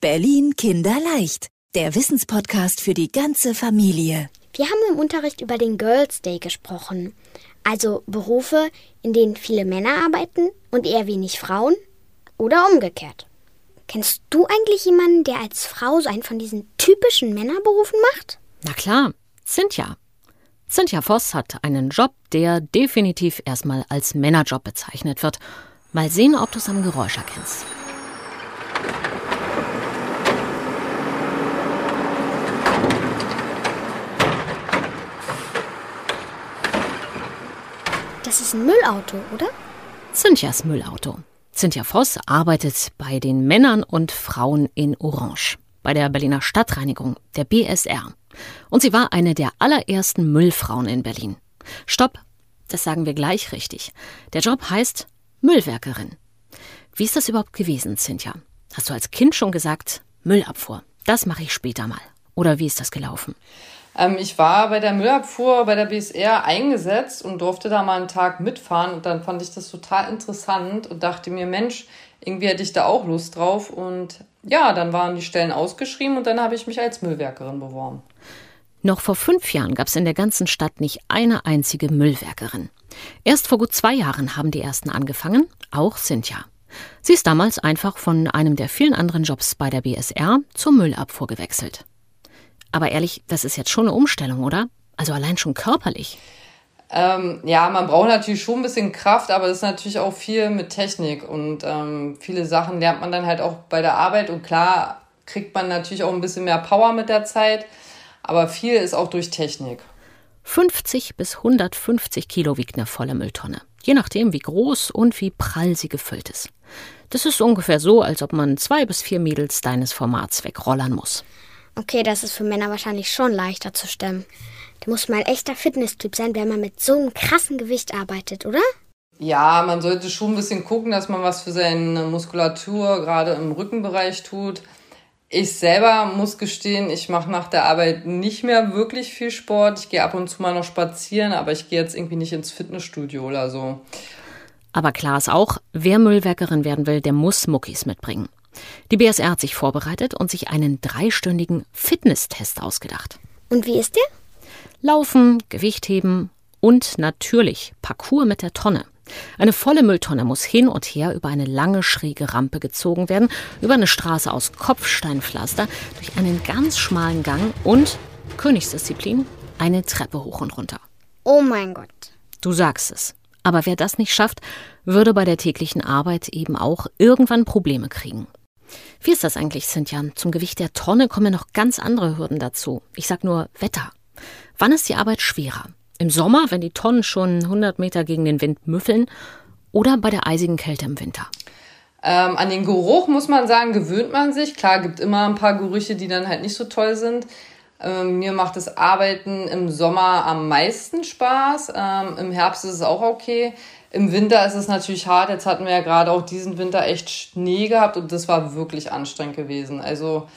Berlin Kinderleicht, der Wissenspodcast für die ganze Familie. Wir haben im Unterricht über den Girls Day gesprochen. Also Berufe, in denen viele Männer arbeiten und eher wenig Frauen oder umgekehrt. Kennst du eigentlich jemanden, der als Frau so einen von diesen typischen Männerberufen macht? Na klar, Cynthia. Cynthia Voss hat einen Job, der definitiv erstmal als Männerjob bezeichnet wird. Mal sehen, ob du es am Geräusch erkennst. Das ist ein Müllauto, oder? Cynthias Müllauto. Cynthia Voss arbeitet bei den Männern und Frauen in Orange, bei der Berliner Stadtreinigung, der BSR. Und sie war eine der allerersten Müllfrauen in Berlin. Stopp, das sagen wir gleich richtig. Der Job heißt Müllwerkerin. Wie ist das überhaupt gewesen, Cynthia? Hast du als Kind schon gesagt, Müllabfuhr, das mache ich später mal? Oder wie ist das gelaufen? Ähm, ich war bei der Müllabfuhr bei der BSR eingesetzt und durfte da mal einen Tag mitfahren. Und dann fand ich das total interessant und dachte mir, Mensch, irgendwie hätte ich da auch Lust drauf. Und ja, dann waren die Stellen ausgeschrieben und dann habe ich mich als Müllwerkerin beworben. Noch vor fünf Jahren gab es in der ganzen Stadt nicht eine einzige Müllwerkerin. Erst vor gut zwei Jahren haben die ersten angefangen, auch Cynthia. Sie ist damals einfach von einem der vielen anderen Jobs bei der BSR zur Müllabfuhr gewechselt. Aber ehrlich, das ist jetzt schon eine Umstellung, oder? Also allein schon körperlich. Ähm, ja, man braucht natürlich schon ein bisschen Kraft, aber es ist natürlich auch viel mit Technik und ähm, viele Sachen lernt man dann halt auch bei der Arbeit und klar kriegt man natürlich auch ein bisschen mehr Power mit der Zeit, aber viel ist auch durch Technik. 50 bis 150 Kilo wiegt eine volle Mülltonne, je nachdem wie groß und wie prall sie gefüllt ist. Das ist ungefähr so, als ob man zwei bis vier Mädels deines Formats wegrollern muss. Okay, das ist für Männer wahrscheinlich schon leichter zu stemmen. Da muss man ein echter Fitnesstyp sein, wenn man mit so einem krassen Gewicht arbeitet, oder? Ja, man sollte schon ein bisschen gucken, dass man was für seine Muskulatur gerade im Rückenbereich tut. Ich selber muss gestehen, ich mache nach der Arbeit nicht mehr wirklich viel Sport. Ich gehe ab und zu mal noch spazieren, aber ich gehe jetzt irgendwie nicht ins Fitnessstudio oder so. Aber klar ist auch, wer Müllwerkerin werden will, der muss Muckis mitbringen. Die BSR hat sich vorbereitet und sich einen dreistündigen Fitnesstest ausgedacht. Und wie ist der? Laufen, Gewichtheben und natürlich Parcours mit der Tonne. Eine volle Mülltonne muss hin und her über eine lange schräge Rampe gezogen werden, über eine Straße aus Kopfsteinpflaster, durch einen ganz schmalen Gang und, Königsdisziplin, eine Treppe hoch und runter. Oh mein Gott. Du sagst es. Aber wer das nicht schafft, würde bei der täglichen Arbeit eben auch irgendwann Probleme kriegen. Wie ist das eigentlich, Cynthia? Zum Gewicht der Tonne kommen noch ganz andere Hürden dazu. Ich sag nur Wetter. Wann ist die Arbeit schwerer? Im Sommer, wenn die Tonnen schon 100 Meter gegen den Wind müffeln, oder bei der eisigen Kälte im Winter? Ähm, an den Geruch muss man sagen, gewöhnt man sich. Klar, gibt immer ein paar Gerüche, die dann halt nicht so toll sind. Ähm, mir macht das Arbeiten im Sommer am meisten Spaß. Ähm, Im Herbst ist es auch okay. Im Winter ist es natürlich hart. Jetzt hatten wir ja gerade auch diesen Winter echt Schnee gehabt und das war wirklich anstrengend gewesen. Also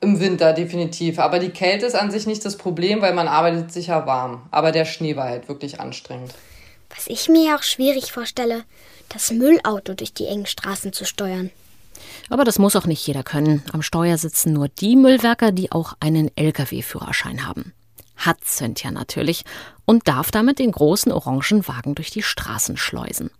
im Winter definitiv. Aber die Kälte ist an sich nicht das Problem, weil man arbeitet sicher warm. Aber der Schnee war halt wirklich anstrengend. Was ich mir auch schwierig vorstelle, das Müllauto durch die engen Straßen zu steuern. Aber das muss auch nicht jeder können. Am Steuer sitzen nur die Müllwerker, die auch einen Lkw-Führerschein haben hat Cynthia natürlich und darf damit den großen orangen Wagen durch die Straßen schleusen.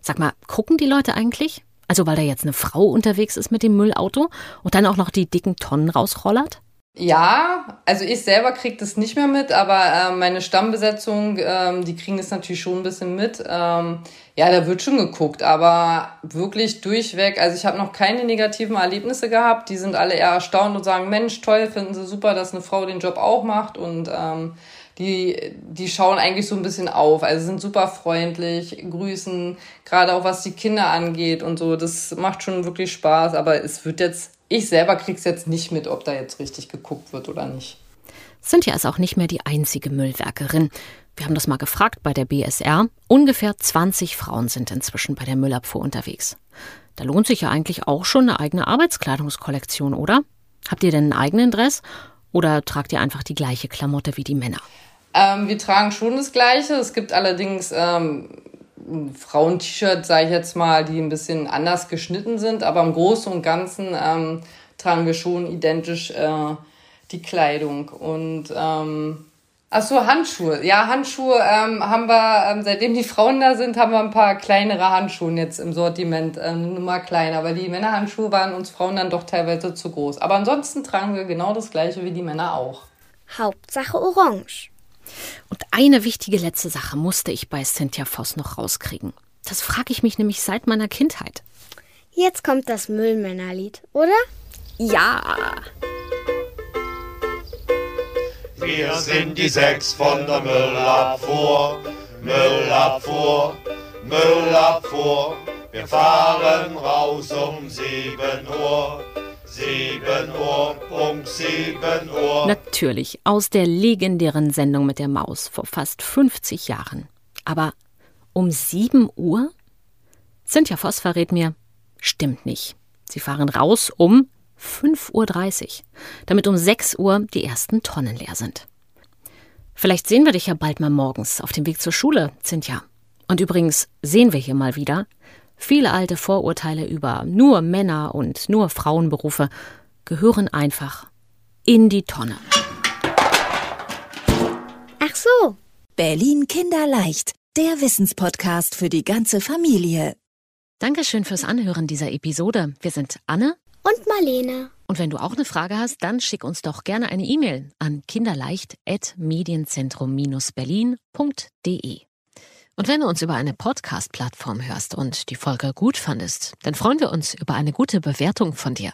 Sag mal, gucken die Leute eigentlich? Also weil da jetzt eine Frau unterwegs ist mit dem Müllauto und dann auch noch die dicken Tonnen rausrollert? Ja, also ich selber kriege das nicht mehr mit, aber äh, meine Stammbesetzung, ähm, die kriegen das natürlich schon ein bisschen mit. Ähm, ja, da wird schon geguckt, aber wirklich durchweg. Also ich habe noch keine negativen Erlebnisse gehabt. Die sind alle eher erstaunt und sagen, Mensch, toll, finden sie super, dass eine Frau den Job auch macht und ähm, die, die schauen eigentlich so ein bisschen auf. Also sind super freundlich, grüßen, gerade auch was die Kinder angeht und so. Das macht schon wirklich Spaß, aber es wird jetzt ich selber krieg's jetzt nicht mit, ob da jetzt richtig geguckt wird oder nicht. Cynthia ist auch nicht mehr die einzige Müllwerkerin. Wir haben das mal gefragt bei der BSR. Ungefähr 20 Frauen sind inzwischen bei der Müllabfuhr unterwegs. Da lohnt sich ja eigentlich auch schon eine eigene Arbeitskleidungskollektion, oder? Habt ihr denn einen eigenen Dress oder tragt ihr einfach die gleiche Klamotte wie die Männer? Ähm, wir tragen schon das Gleiche. Es gibt allerdings ähm, Frauen-T-Shirt, sage ich jetzt mal, die ein bisschen anders geschnitten sind, aber im Großen und Ganzen ähm, tragen wir schon identisch äh, die Kleidung. Und ähm, Ach so, Handschuhe. Ja, Handschuhe ähm, haben wir, ähm, seitdem die Frauen da sind, haben wir ein paar kleinere Handschuhe jetzt im Sortiment, äh, eine Nummer kleiner, weil die Männerhandschuhe waren uns Frauen dann doch teilweise zu groß. Aber ansonsten tragen wir genau das gleiche wie die Männer auch. Hauptsache orange. Und eine wichtige letzte Sache musste ich bei Cynthia Voss noch rauskriegen. Das frage ich mich nämlich seit meiner Kindheit. Jetzt kommt das Müllmännerlied, oder? Ja. Wir sind die sechs von der Müllabfuhr, Müllabfuhr, Müllabfuhr. Wir fahren raus um sieben Uhr. 7 Uhr, Punkt 7 Uhr. Natürlich, aus der legendären Sendung mit der Maus vor fast 50 Jahren. Aber um 7 Uhr? Cynthia Voss verrät mir, stimmt nicht. Sie fahren raus um 5.30 Uhr, damit um 6 Uhr die ersten Tonnen leer sind. Vielleicht sehen wir dich ja bald mal morgens auf dem Weg zur Schule, Cynthia. Und übrigens sehen wir hier mal wieder, Viele alte Vorurteile über nur Männer und nur Frauenberufe gehören einfach in die Tonne. Ach so. Berlin Kinderleicht, der Wissenspodcast für die ganze Familie. Dankeschön fürs Anhören dieser Episode. Wir sind Anne und Marlene. Und wenn du auch eine Frage hast, dann schick uns doch gerne eine E-Mail an kinderleicht.medienzentrum-berlin.de. Und wenn du uns über eine Podcast-Plattform hörst und die Folge gut fandest, dann freuen wir uns über eine gute Bewertung von dir.